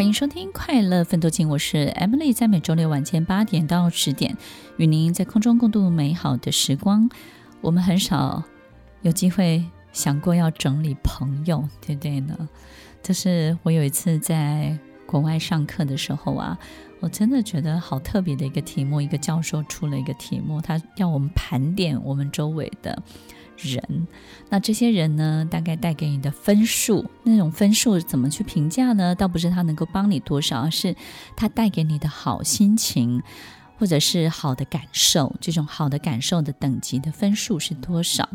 欢迎收听《快乐分多金》，我是 Emily，在每周六晚间八点到十点，与您在空中共度美好的时光。我们很少有机会想过要整理朋友，对不对呢？就是我有一次在国外上课的时候啊，我真的觉得好特别的一个题目，一个教授出了一个题目，他要我们盘点我们周围的。人，那这些人呢，大概带给你的分数，那种分数怎么去评价呢？倒不是他能够帮你多少，而是他带给你的好心情，或者是好的感受。这种好的感受的等级的分数是多少？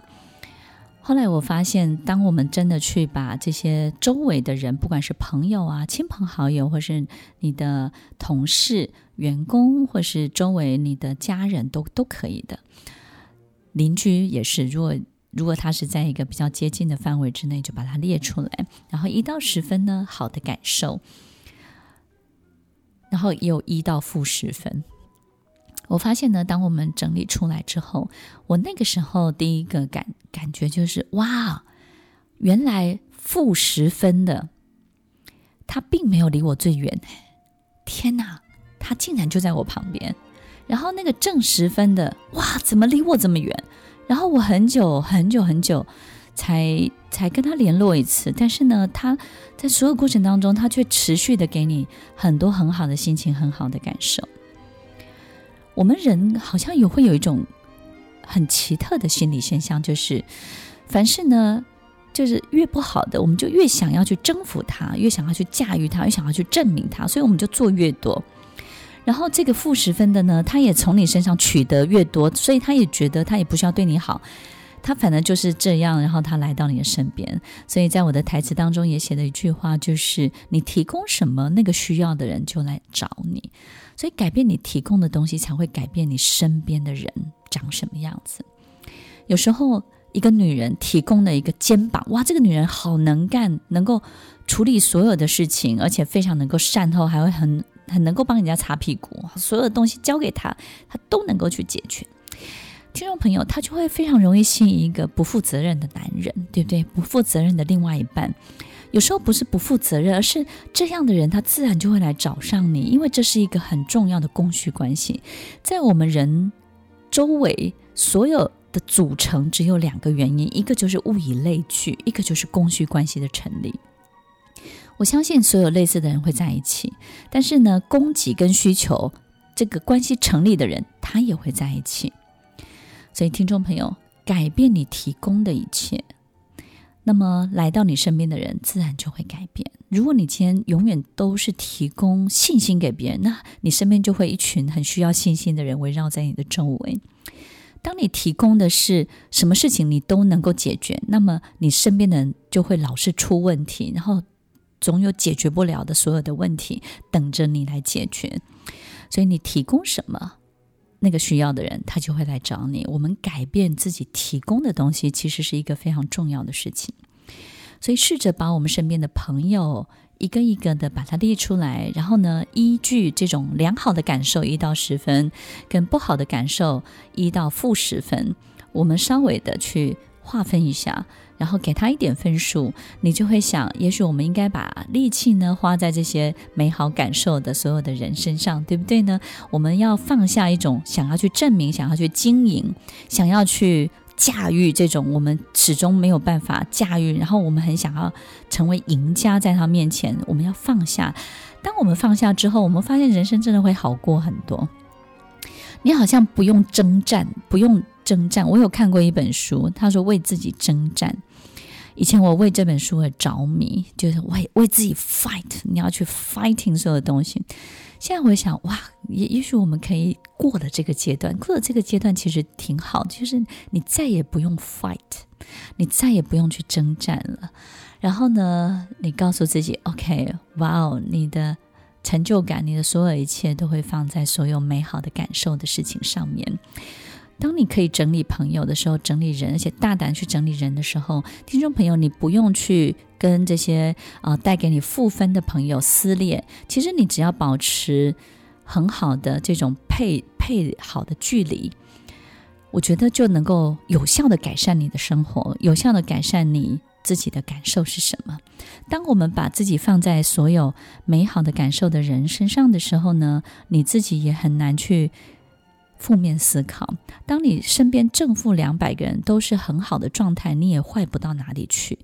后来我发现，当我们真的去把这些周围的人，不管是朋友啊、亲朋好友，或是你的同事、员工，或是周围你的家人都都可以的，邻居也是。如果如果它是在一个比较接近的范围之内，就把它列出来。然后一到十分呢，好的感受，然后也有一到负十分。我发现呢，当我们整理出来之后，我那个时候第一个感感觉就是哇，原来负十分的他并没有离我最远。天哪，他竟然就在我旁边。然后那个正十分的，哇，怎么离我这么远？然后我很久很久很久才才跟他联络一次，但是呢，他在所有过程当中，他却持续的给你很多很好的心情，很好的感受。我们人好像也会有一种很奇特的心理现象，就是凡事呢，就是越不好的，我们就越想要去征服它，越想要去驾驭它，越想要去证明它，所以我们就做越多。然后这个负十分的呢，他也从你身上取得越多，所以他也觉得他也不需要对你好，他反正就是这样。然后他来到你的身边，所以在我的台词当中也写了一句话，就是你提供什么，那个需要的人就来找你。所以改变你提供的东西，才会改变你身边的人长什么样子。有时候一个女人提供了一个肩膀，哇，这个女人好能干，能够处理所有的事情，而且非常能够善后，还会很。很能够帮人家擦屁股，所有的东西交给他，他都能够去解决。听众朋友，他就会非常容易吸引一个不负责任的男人，对不对？不负责任的另外一半，有时候不是不负责任，而是这样的人他自然就会来找上你，因为这是一个很重要的供需关系。在我们人周围所有的组成只有两个原因，一个就是物以类聚，一个就是供需关系的成立。我相信所有类似的人会在一起，但是呢，供给跟需求这个关系成立的人，他也会在一起。所以，听众朋友，改变你提供的一切，那么来到你身边的人自然就会改变。如果你今天永远都是提供信心给别人，那你身边就会一群很需要信心的人围绕在你的周围。当你提供的是什么事情你都能够解决，那么你身边的人就会老是出问题，然后。总有解决不了的所有的问题等着你来解决，所以你提供什么，那个需要的人他就会来找你。我们改变自己提供的东西，其实是一个非常重要的事情。所以试着把我们身边的朋友一个一个的把它列出来，然后呢，依据这种良好的感受一到十分，跟不好的感受一到负十分，我们稍微的去划分一下。然后给他一点分数，你就会想，也许我们应该把力气呢花在这些美好感受的所有的人身上，对不对呢？我们要放下一种想要去证明、想要去经营、想要去驾驭这种我们始终没有办法驾驭，然后我们很想要成为赢家，在他面前，我们要放下。当我们放下之后，我们发现人生真的会好过很多。你好像不用征战，不用。征战，我有看过一本书，他说为自己征战。以前我为这本书而着迷，就是为为自己 fight，你要去 fighting 所有的东西。现在我想，哇，也也许我们可以过了这个阶段，过了这个阶段其实挺好，就是你再也不用 fight，你再也不用去征战了。然后呢，你告诉自己，OK，哇哦，你的成就感，你的所有一切都会放在所有美好的感受的事情上面。当你可以整理朋友的时候，整理人，而且大胆去整理人的时候，听众朋友，你不用去跟这些啊、带给你负分的朋友撕裂。其实你只要保持很好的这种配配好的距离，我觉得就能够有效的改善你的生活，有效的改善你自己的感受是什么。当我们把自己放在所有美好的感受的人身上的时候呢，你自己也很难去。负面思考，当你身边正负两百个人都是很好的状态，你也坏不到哪里去；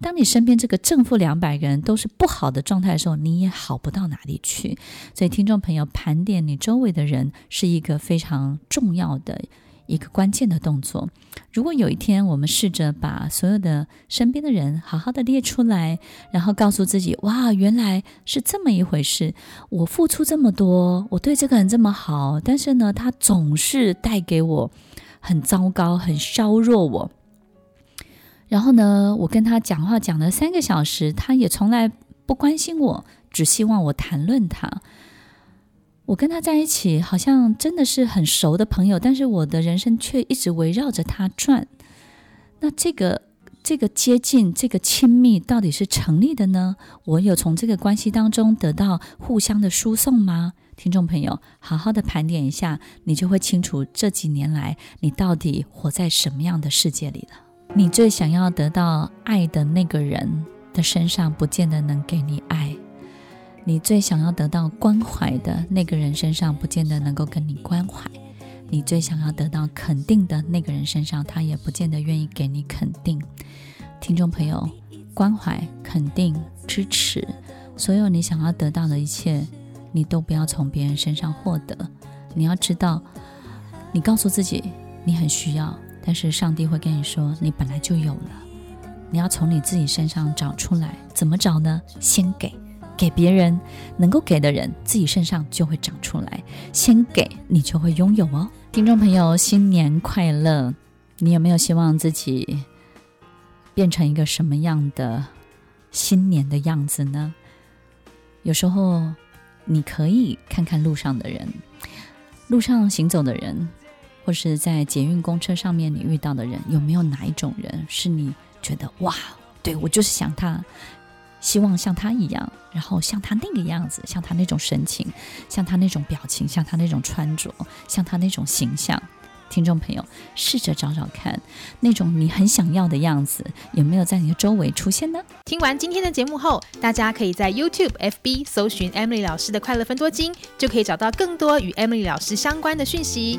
当你身边这个正负两百个人都是不好的状态的时候，你也好不到哪里去。所以，听众朋友，盘点你周围的人是一个非常重要的。一个关键的动作。如果有一天我们试着把所有的身边的人好好的列出来，然后告诉自己：“哇，原来是这么一回事。我付出这么多，我对这个人这么好，但是呢，他总是带给我很糟糕，很削弱我。然后呢，我跟他讲话讲了三个小时，他也从来不关心我，只希望我谈论他。”我跟他在一起，好像真的是很熟的朋友，但是我的人生却一直围绕着他转。那这个这个接近、这个亲密，到底是成立的呢？我有从这个关系当中得到互相的输送吗？听众朋友，好好的盘点一下，你就会清楚这几年来你到底活在什么样的世界里了。你最想要得到爱的那个人的身上，不见得能给你爱。你最想要得到关怀的那个人身上，不见得能够跟你关怀；你最想要得到肯定的那个人身上，他也不见得愿意给你肯定。听众朋友，关怀、肯定、支持，所有你想要得到的一切，你都不要从别人身上获得。你要知道，你告诉自己你很需要，但是上帝会跟你说，你本来就有了。你要从你自己身上找出来，怎么找呢？先给。给别人能够给的人，自己身上就会长出来。先给你，就会拥有哦。听众朋友，新年快乐！你有没有希望自己变成一个什么样的新年的样子呢？有时候你可以看看路上的人，路上行走的人，或是在捷运公车上面你遇到的人，有没有哪一种人是你觉得哇，对，我就是想他。希望像他一样，然后像他那个样子，像他那种神情，像他那种表情，像他那种穿着，像他那种形象。听众朋友，试着找找看，那种你很想要的样子，有没有在你的周围出现呢？听完今天的节目后，大家可以在 YouTube、FB 搜寻 Emily 老师的快乐分多金，就可以找到更多与 Emily 老师相关的讯息。